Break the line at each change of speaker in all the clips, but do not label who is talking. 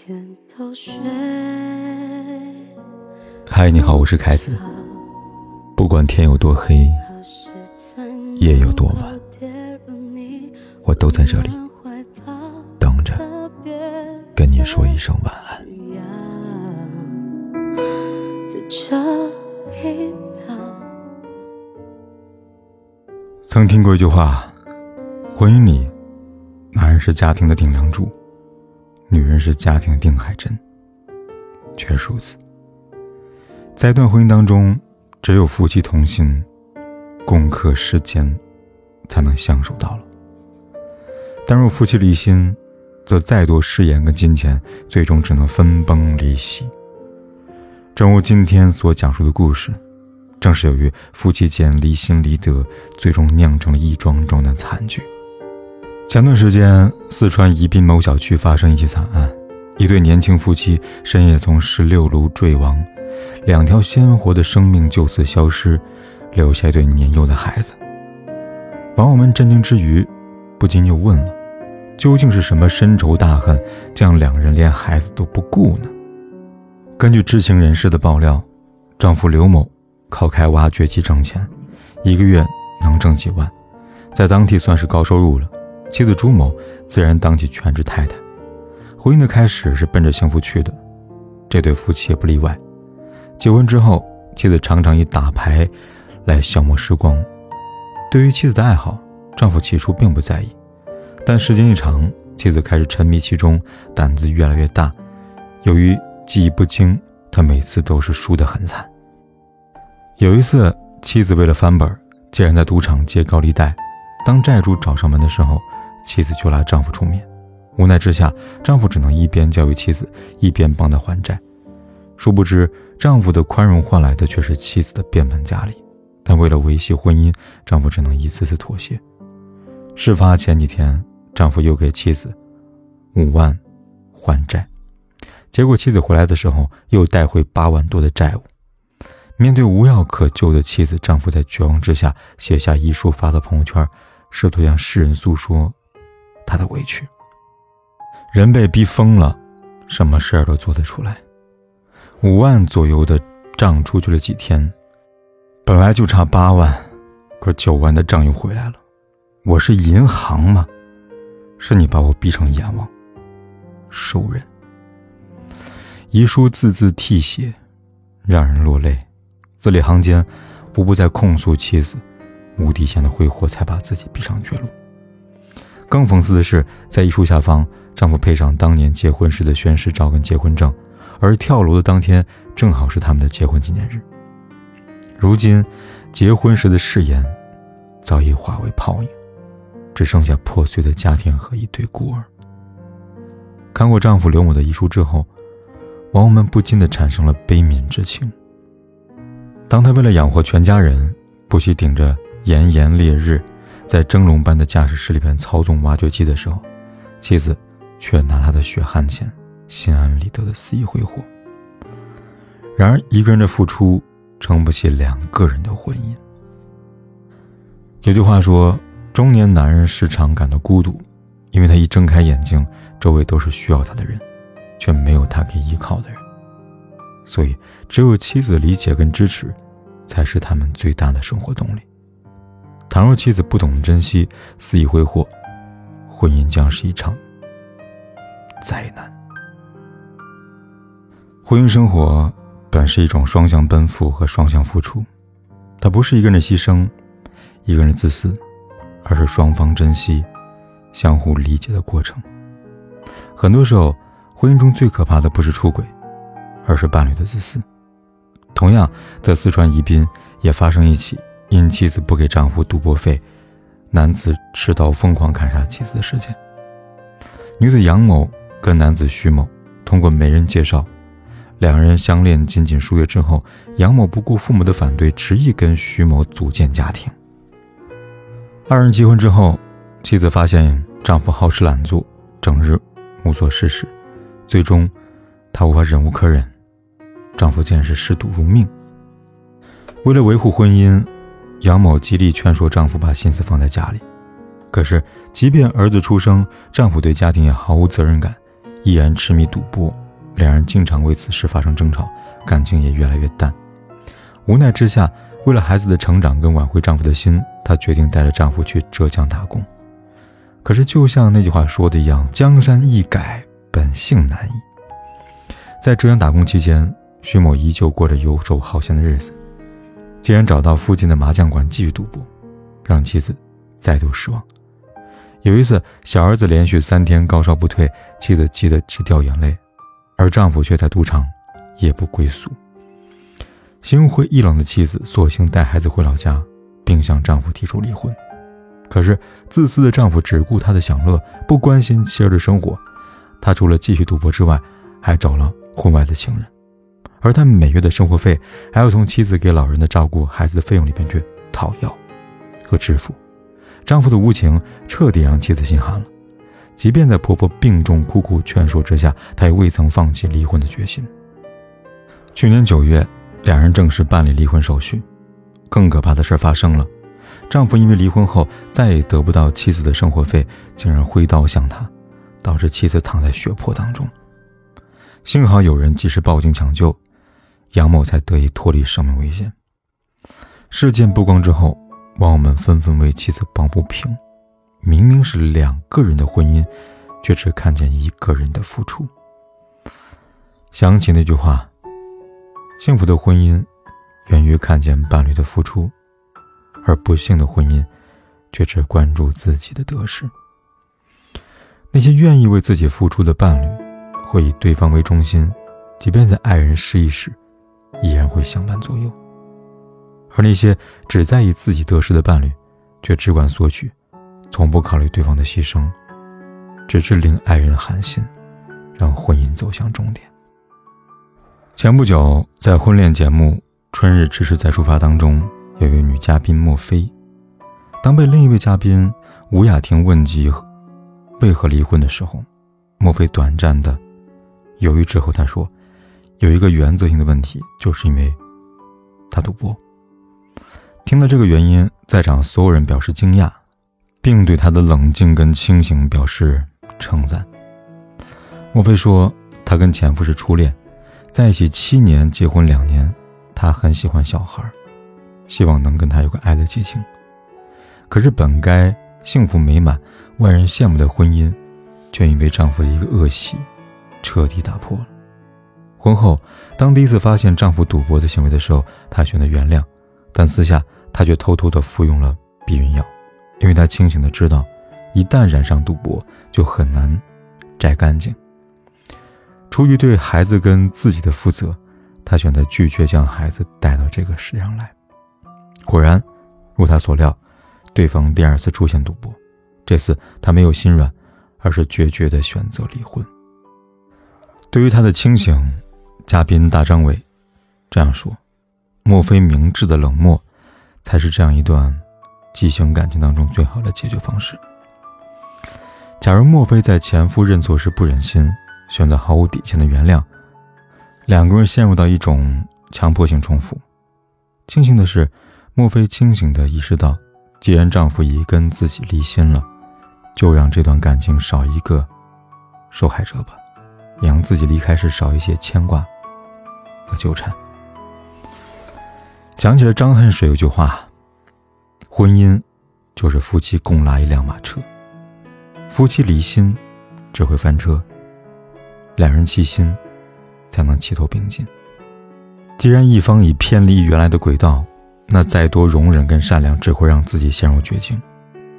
天都睡。
嗨，你好，我是凯子。不管天有多黑，夜有多晚，我都在这里等着跟你说一声晚安。曾听过一句话：婚姻里，男人是家庭的顶梁柱，女人是家庭的定海针。确实如此，在一段婚姻当中，只有夫妻同心，共克世间，才能相守到老。但若夫妻离心，则再多誓言跟金钱，最终只能分崩离析。正如今天所讲述的故事。正是由于夫妻间离心离德，最终酿成了一桩桩的惨剧。前段时间，四川宜宾某小区发生一起惨案，一对年轻夫妻深夜从十六楼坠亡，两条鲜活的生命就此消失，留下一对年幼的孩子。网友们震惊之余，不禁又问了：究竟是什么深仇大恨，将两人连孩子都不顾呢？根据知情人士的爆料，丈夫刘某。靠开挖掘机挣钱，一个月能挣几万，在当地算是高收入了。妻子朱某自然当起全职太太。婚姻的开始是奔着幸福去的，这对夫妻也不例外。结婚之后，妻子常常以打牌来消磨时光。对于妻子的爱好，丈夫起初并不在意，但时间一长，妻子开始沉迷其中，胆子越来越大。由于记忆不清，他每次都是输得很惨。有一次，妻子为了翻本，竟然在赌场借高利贷。当债主找上门的时候，妻子就拉丈夫出面。无奈之下，丈夫只能一边教育妻子，一边帮她还债。殊不知，丈夫的宽容换来的却是妻子的变本加厉。但为了维系婚姻，丈夫只能一次次妥协。事发前几天，丈夫又给妻子五万还债，结果妻子回来的时候又带回八万多的债务。面对无药可救的妻子，丈夫在绝望之下写下遗书，发到朋友圈，试图向世人诉说他的委屈。人被逼疯了，什么事儿都做得出来。五万左右的账出去了几天，本来就差八万，可九万的账又回来了。我是银行吗？是你把我逼成阎王，受人。遗书字字涕血，让人落泪。字里行间，无不在控诉妻子无底线的挥霍，才把自己逼上绝路。更讽刺的是，在遗书下方，丈夫配上当年结婚时的宣誓照跟结婚证，而跳楼的当天正好是他们的结婚纪念日。如今，结婚时的誓言早已化为泡影，只剩下破碎的家庭和一对孤儿。看过丈夫刘某的遗书之后，网友们不禁的产生了悲悯之情。当他为了养活全家人，不惜顶着炎炎烈日，在蒸笼般的驾驶室里边操纵挖掘机的时候，妻子却拿他的血汗钱，心安理得的肆意挥霍。然而，一个人的付出撑不起两个人的婚姻。有句话说，中年男人时常感到孤独，因为他一睁开眼睛，周围都是需要他的人，却没有他可以依靠的人。所以，只有妻子理解跟支持，才是他们最大的生活动力。倘若妻子不懂珍惜，肆意挥霍，婚姻将是一场灾难。婚姻生活本是一种双向奔赴和双向付出，它不是一个人的牺牲，一个人自私，而是双方珍惜、相互理解的过程。很多时候，婚姻中最可怕的不是出轨。而是伴侣的自私。同样，在四川宜宾也发生一起因妻子不给丈夫赌博费，男子持刀疯狂砍杀妻子的事件。女子杨某跟男子徐某通过媒人介绍，两人相恋仅仅数月之后，杨某不顾父母的反对，执意跟徐某组建家庭。二人结婚之后，妻子发现丈夫好吃懒做，整日无所事事，最终她无法忍无可忍。丈夫竟然是嗜赌如命。为了维护婚姻，杨某极力劝说丈夫把心思放在家里。可是，即便儿子出生，丈夫对家庭也毫无责任感，依然痴迷赌博，两人经常为此事发生争吵，感情也越来越淡。无奈之下，为了孩子的成长跟挽回丈夫的心，她决定带着丈夫去浙江打工。可是，就像那句话说的一样，“江山易改，本性难移。”在浙江打工期间，徐某依旧过着游手好闲的日子，竟然找到附近的麻将馆继续赌博，让妻子再度失望。有一次，小儿子连续三天高烧不退，妻子急得直掉眼泪，而丈夫却在赌场夜不归宿。心灰意冷的妻子索性带孩子回老家，并向丈夫提出离婚。可是，自私的丈夫只顾他的享乐，不关心妻儿的生活。他除了继续赌博之外，还找了婚外的情人，而他每月的生活费还要从妻子给老人的照顾孩子的费用里边去讨要和支付。丈夫的无情彻底让妻子心寒了，即便在婆婆病重苦苦劝说之下，她也未曾放弃离婚的决心。去年九月，两人正式办理离婚手续，更可怕的事发生了。丈夫因为离婚后再也得不到妻子的生活费，竟然挥刀向她，导致妻子躺在血泊当中。幸好有人及时报警抢救，杨某才得以脱离生命危险。事件曝光之后，网友们纷纷为妻子抱不平：明明是两个人的婚姻，却只看见一个人的付出。想起那句话：“幸福的婚姻，源于看见伴侣的付出。”而不幸的婚姻，却只关注自己的得失。那些愿意为自己付出的伴侣，会以对方为中心，即便在爱人失意时，依然会相伴左右；而那些只在意自己得失的伴侣，却只管索取，从不考虑对方的牺牲，只是令爱人寒心，让婚姻走向终点。前不久，在婚恋节目《春日只是再出发》当中。有一位女嘉宾莫非，当被另一位嘉宾吴雅婷问及为何离婚的时候，莫非短暂的犹豫之后，她说：“有一个原则性的问题，就是因为他赌博。”听到这个原因，在场所有人表示惊讶，并对他的冷静跟清醒表示称赞。莫非说，她跟前夫是初恋，在一起七年，结婚两年，她很喜欢小孩。希望能跟他有个爱的激情，可是本该幸福美满、万人羡慕的婚姻，却因为丈夫的一个恶习，彻底打破了。婚后，当第一次发现丈夫赌博的行为的时候，她选择原谅，但私下她却偷偷的服用了避孕药，因为她清醒的知道，一旦染上赌博，就很难摘干净。出于对孩子跟自己的负责，她选择拒绝将孩子带到这个世上来。果然，如她所料，对方第二次出现赌博。这次她没有心软，而是决绝的选择离婚。对于她的清醒，嘉宾大张伟这样说：“莫非明智的冷漠，才是这样一段畸形感情当中最好的解决方式？假如莫非在前夫认错时不忍心，选择毫无底线的原谅，两个人陷入到一种强迫性重复。庆幸的是。”莫非清醒地意识到，既然丈夫已跟自己离心了，就让这段感情少一个受害者吧，也让自己离开时少一些牵挂和纠缠。想起了张恨水有句话：“婚姻就是夫妻共拉一辆马车，夫妻离心只会翻车，两人齐心才能齐头并进。既然一方已偏离原来的轨道。”那再多容忍跟善良，只会让自己陷入绝境。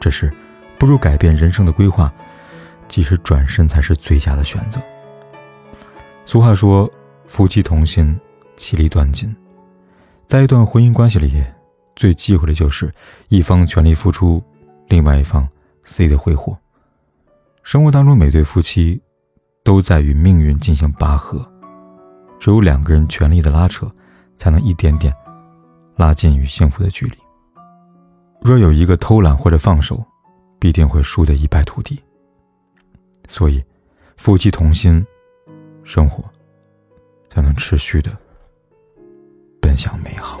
这时，不如改变人生的规划，即使转身才是最佳的选择。俗话说：“夫妻同心，其利断金。”在一段婚姻关系里，最忌讳的就是一方全力付出，另外一方肆意的挥霍。生活当中，每对夫妻都在与命运进行拔河，只有两个人全力的拉扯，才能一点点。拉近与幸福的距离。若有一个偷懒或者放手，必定会输得一败涂地。所以，夫妻同心，生活持续的奔向美好。